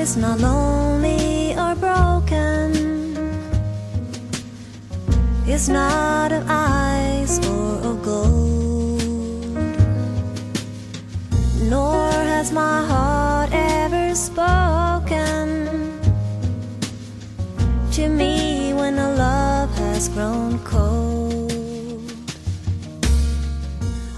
is not lonely or broken. It's not of ice or of gold. Nor has my heart ever spoken to me when the love has grown cold.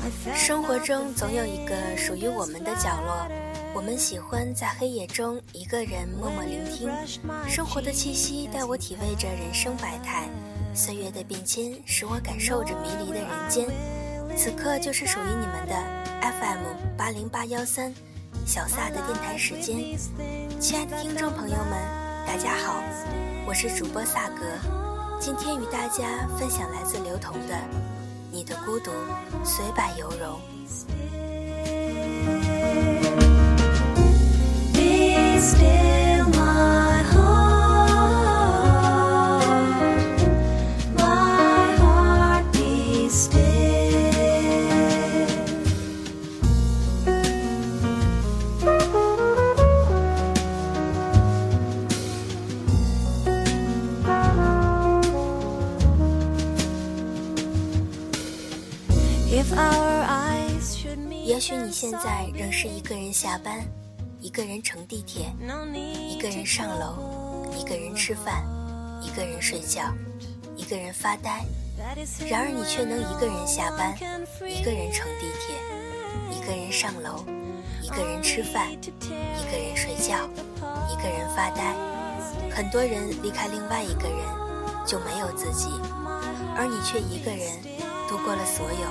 I felt 生活中总有一个属于我们的角落， 我们喜欢在黑夜中一个人默默聆听。生活的气息带我体味着人生百态，岁月的变迁使我感受着迷离的人间。此刻就是属于你们的 FM 八零八幺三小撒的电台时间。亲爱的听众朋友们，大家好，我是主播萨格，今天与大家分享来自刘同的《你的孤独虽败犹荣》。也许你现在仍是一个人下班，一个人乘地铁，一个人上楼，一个人吃饭，一个人睡觉，一个人发呆。然而你却能一个人下班，一个人乘地铁，一个人上楼，一个人吃饭，一个人睡觉，一个人发呆。很多人离开另外一个人，就没有自己，而你却一个人度过了所有。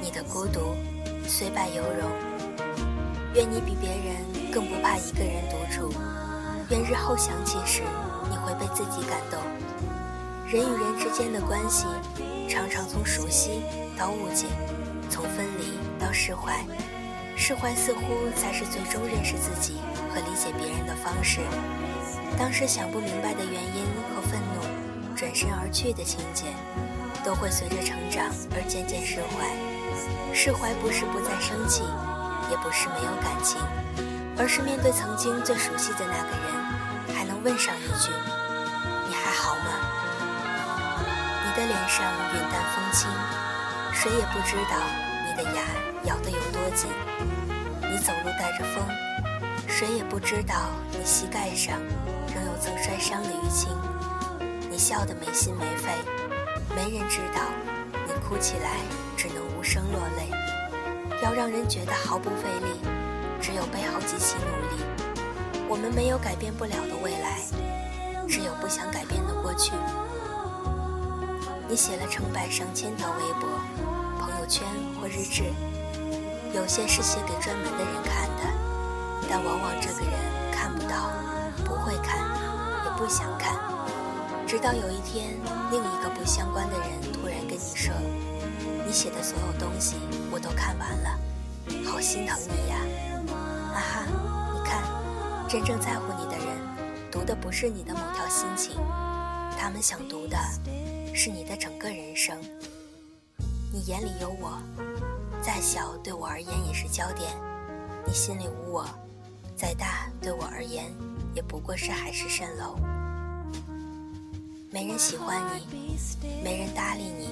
你的孤独虽败犹荣。愿你比别人一个人独处。愿日后想起时，你会被自己感动。人与人之间的关系，常常从熟悉到误解，从分离到释怀。释怀似乎才是最终认识自己和理解别人的方式。当时想不明白的原因和愤怒，转身而去的情节，都会随着成长而渐渐释怀。释怀不是不再生气，也不是没有感情，而是面对曾经最熟悉的那个人，还能问上一句：“你还好吗？”你的脸上云淡风轻，谁也不知道你的牙咬得有多紧。你走路带着风，谁也不知道你膝盖上仍有曾摔伤的淤青。你笑得没心没肺，没人知道你哭起来只能无声落泪。要让人觉得毫不费力，只有背后极其努力。我们没有改变不了的未来，只有不想改变的过去。你写了成百上千条微博、朋友圈或日志，有些是写给专门的人看的，但往往这个人看不到，不会看，也不想看。直到有一天，另一个不相关的人突然跟你说：“你写的所有东西我都看完了，好心疼你呀！”真正在乎你的人，读的不是你的某条心情，他们想读的是你的整个人生。你眼里有我，再小对我而言也是焦点；你心里无我，再大对我而言也不过是海市蜃楼。没人喜欢你，没人搭理你，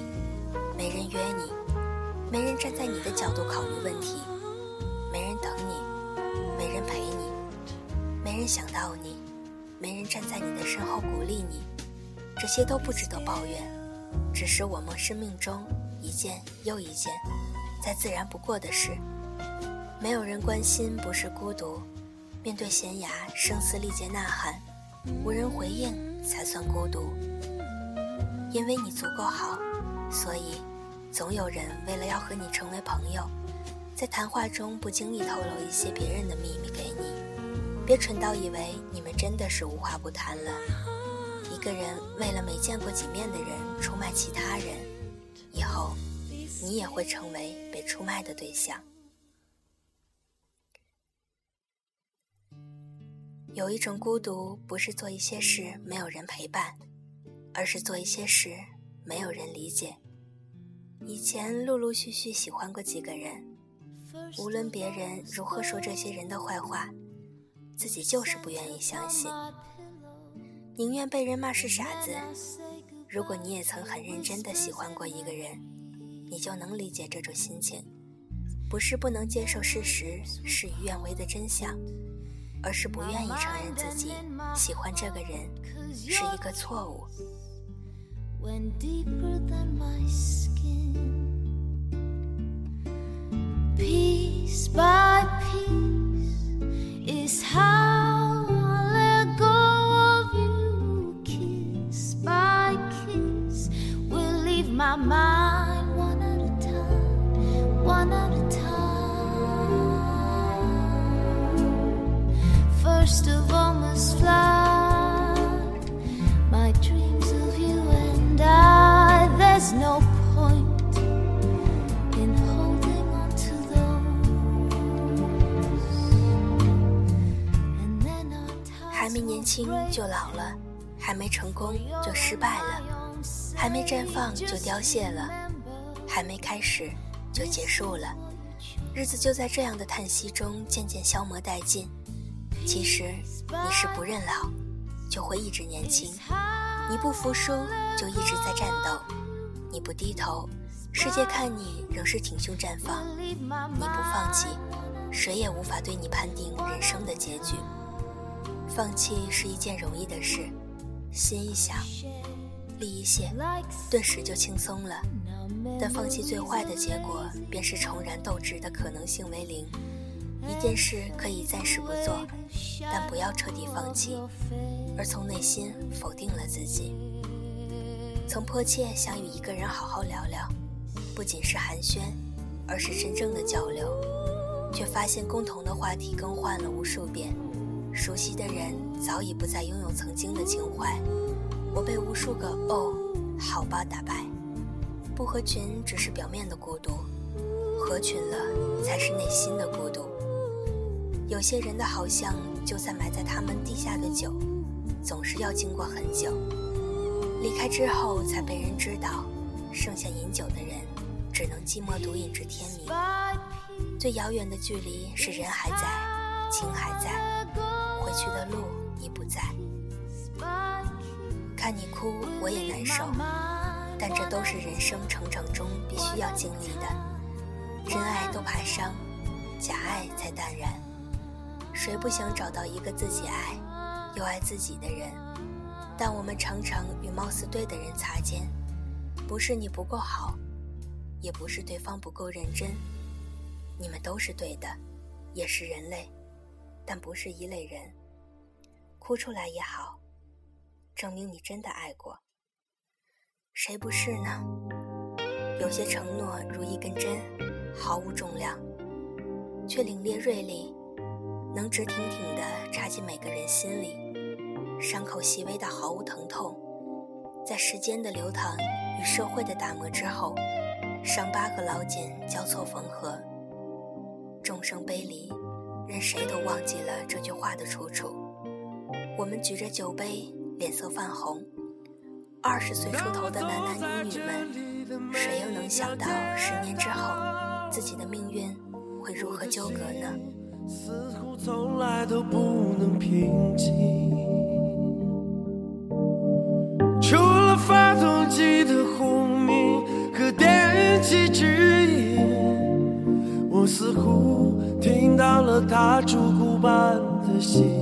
没人约你，没人站在你的角度考虑问题，人想到你，没人站在你的身后鼓励你，这些都不值得抱怨，只是我们生命中一件又一件再自然不过的事。没有人关心不是孤独，面对悬崖声嘶力竭呐喊，无人回应才算孤独。因为你足够好，所以总有人为了要和你成为朋友，在谈话中不经意透露一些别人的秘密给你。别蠢到以为你们真的是无话不谈了。一个人为了没见过几面的人出卖其他人，以后你也会成为被出卖的对象。有一种孤独，不是做一些事没有人陪伴，而是做一些事没有人理解。以前陆陆续续喜欢过几个人，无论别人如何说这些人的坏话，自己就是不愿意相信，宁愿被人骂是傻子。如果你也曾很认真的喜欢过一个人，你就能理解这种心情，不是不能接受事实事与愿违的真相，而是不愿意承认自己喜欢这个人是一个错误。how I let go of you, kiss by kiss. will leave my mind one at a time, one at a time. First of all, must fly. 没年轻就老了，还没成功就失败了，还没绽放就凋谢了，还没开始就结束了，日子就在这样的叹息中渐渐消磨殆尽。其实你是不认老，就会一直年轻；你不服输，就一直在战斗；你不低头，世界看你仍是挺胸绽放；你不放弃，谁也无法对你判定人生的结局。放弃是一件容易的事，心一想，力一泄，顿时就轻松了。但放弃最坏的结果，便是重燃斗志的可能性为零。一件事可以暂时不做，但不要彻底放弃，而从内心否定了自己。曾迫切想与一个人好好聊聊，不仅是寒暄，而是真正的交流，却发现共同的话题更换了无数遍。熟悉的人早已不再拥有曾经的情怀，我被无数个“哦，好吧”打败。不合群只是表面的孤独，合群了才是内心的孤独。有些人的好像就在埋在他们地下的酒，总是要经过很久，离开之后才被人知道。剩下饮酒的人，只能寂寞独饮至天明。最遥远的距离是人还在，情还在。回去的路已不在，看你哭我也难受，但这都是人生成长中必须要经历的。真爱都怕伤，假爱才淡然。谁不想找到一个自己爱又爱自己的人？但我们常常与貌似对的人擦肩，不是你不够好，也不是对方不够认真，你们都是对的，也是人类。但不是一类人，哭出来也好，证明你真的爱过。谁不是呢？有些承诺如一根针，毫无重量，却凛冽锐利，能直挺挺地插进每个人心里。伤口细微到毫无疼痛，在时间的流淌与社会的打磨之后，伤疤和老茧交错缝合，众生悲离。任谁都忘记了这句话的出处。我们举着酒杯，脸色泛红。二十岁出头的男男女女们，谁又能想到十年之后，自己的命运会如何纠葛呢？似乎从来都不能平静。除了发动机的轰鸣和电气指引，我似乎。听到了他烛骨般的心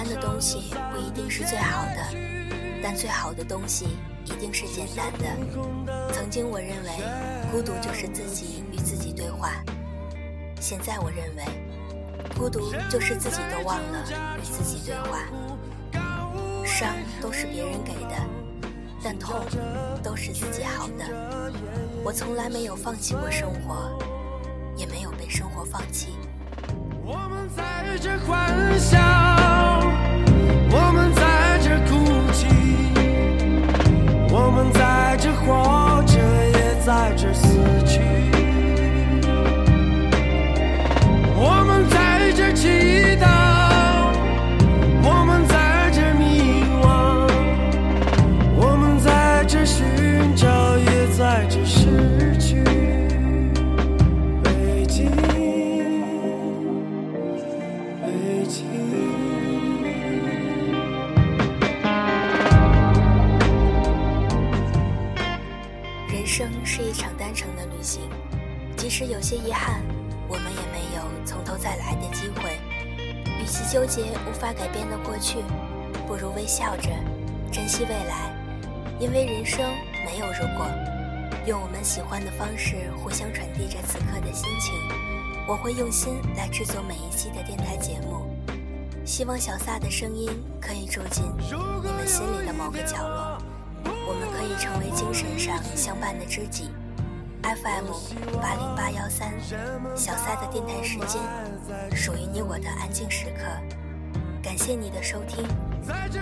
单的东西不一定是最好的，但最好的东西一定是简单的。曾经我认为，孤独就是自己与自己对话，现在我认为，孤独就是自己都忘了与自己对话。伤都是别人给的，但痛都是自己好的。我从来没有放弃过生活，也没有被生活放弃。我们在这欢笑，在纠结无法改变的过去，不如微笑着珍惜未来，因为人生没有如果。用我们喜欢的方式互相传递着此刻的心情。我会用心来制作每一期的电台节目，希望小撒的声音可以住进你们心里的某个角落。我们可以成为精神上相伴的知己。FM 八零八幺三，小撒的电台时间，属于你我的安静时刻。感谢你的收听，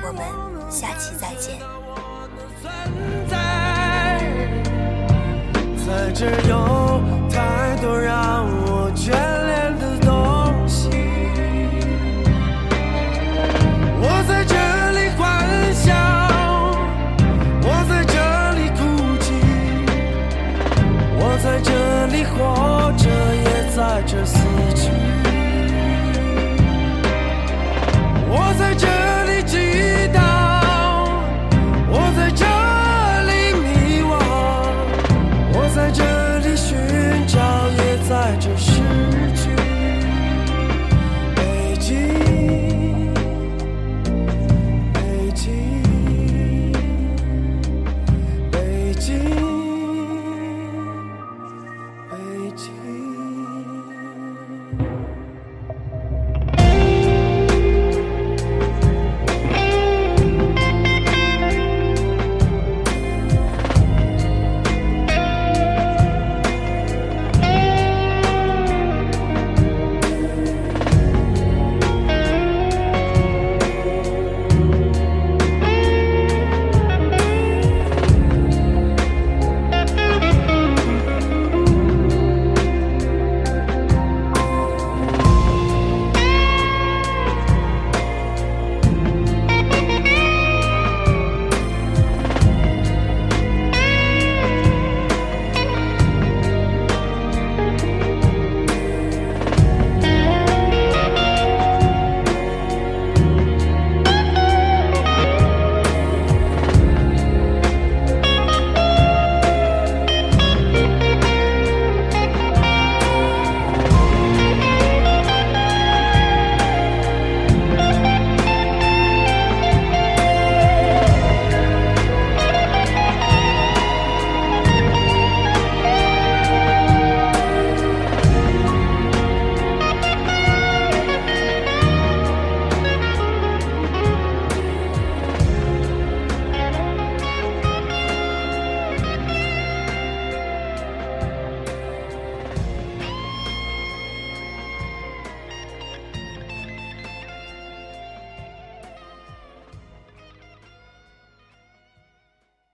我们下期再见。在这有太多让我也